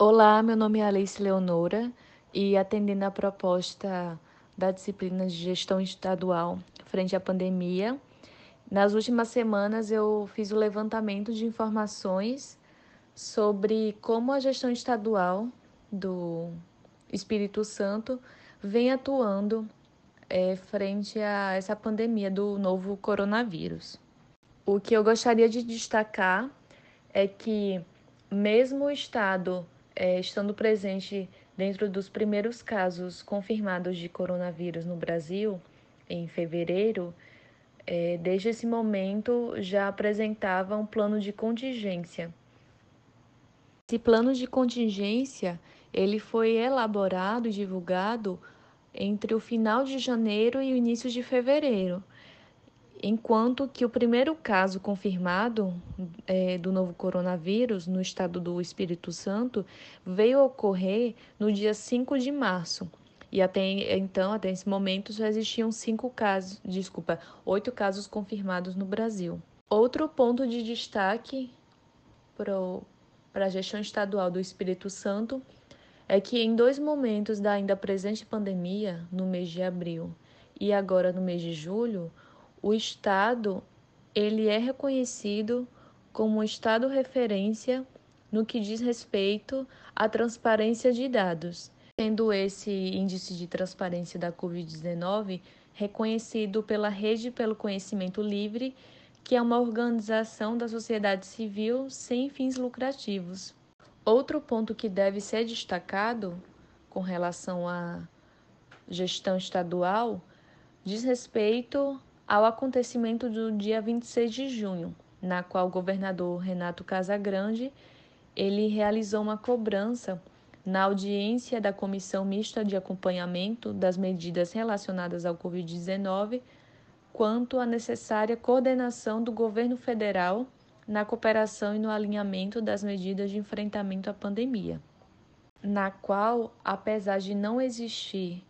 Olá, meu nome é Alice Leonora e atendendo a proposta da disciplina de gestão estadual frente à pandemia, nas últimas semanas eu fiz o levantamento de informações sobre como a gestão estadual do Espírito Santo vem atuando é, frente a essa pandemia do novo coronavírus. O que eu gostaria de destacar é que, mesmo o Estado é, estando presente dentro dos primeiros casos confirmados de coronavírus no Brasil, em fevereiro, é, desde esse momento já apresentava um plano de contingência. Esse plano de contingência ele foi elaborado e divulgado entre o final de janeiro e o início de fevereiro, enquanto que o primeiro caso confirmado é, do novo coronavírus no estado do Espírito Santo veio ocorrer no dia 5 de março. E até então, até esse momento, já existiam cinco casos, desculpa, oito casos confirmados no Brasil. Outro ponto de destaque para a gestão estadual do Espírito Santo é que em dois momentos da ainda presente pandemia, no mês de abril e agora no mês de julho, o estado ele é reconhecido como um estado referência no que diz respeito à transparência de dados, sendo esse índice de transparência da COVID-19 reconhecido pela Rede pelo Conhecimento Livre, que é uma organização da sociedade civil sem fins lucrativos. Outro ponto que deve ser destacado com relação à gestão estadual diz respeito ao acontecimento do dia 26 de junho, na qual o governador Renato Casagrande ele realizou uma cobrança na audiência da Comissão Mista de Acompanhamento das Medidas Relacionadas ao Covid-19 quanto à necessária coordenação do governo federal na cooperação e no alinhamento das medidas de enfrentamento à pandemia, na qual, apesar de não existir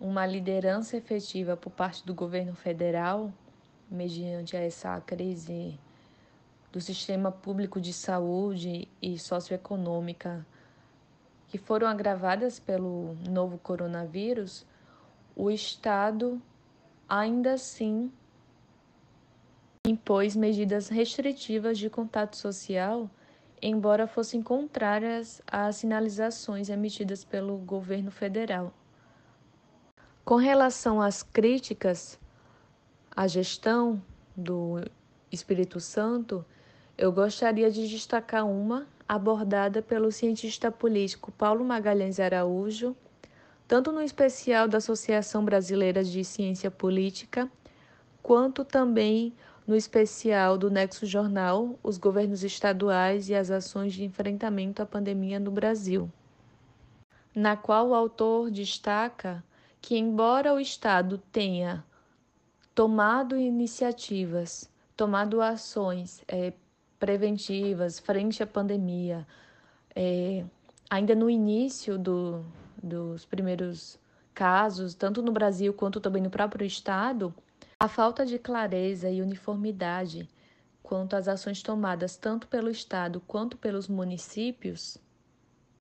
uma liderança efetiva por parte do governo federal, mediante essa crise do sistema público de saúde e socioeconômica que foram agravadas pelo novo coronavírus, o Estado ainda assim impôs medidas restritivas de contato social, embora fossem contrárias às sinalizações emitidas pelo governo federal. Com relação às críticas à gestão do Espírito Santo, eu gostaria de destacar uma abordada pelo cientista político Paulo Magalhães Araújo, tanto no especial da Associação Brasileira de Ciência Política, quanto também no especial do Nexo Jornal, os governos estaduais e as ações de enfrentamento à pandemia no Brasil, na qual o autor destaca que, embora o Estado tenha tomado iniciativas, tomado ações é, preventivas frente à pandemia, é, ainda no início do, dos primeiros casos, tanto no Brasil quanto também no próprio Estado, a falta de clareza e uniformidade quanto às ações tomadas tanto pelo Estado quanto pelos municípios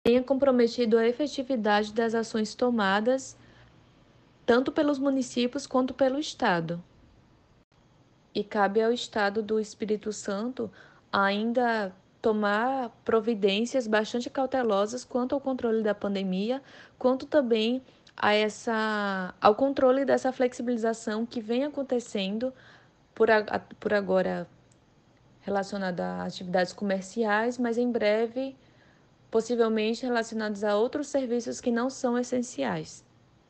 tenha comprometido a efetividade das ações tomadas tanto pelos municípios quanto pelo Estado. E cabe ao Estado do Espírito Santo ainda tomar providências bastante cautelosas quanto ao controle da pandemia, quanto também a essa, ao controle dessa flexibilização que vem acontecendo por, a, por agora relacionada a atividades comerciais, mas em breve possivelmente relacionados a outros serviços que não são essenciais.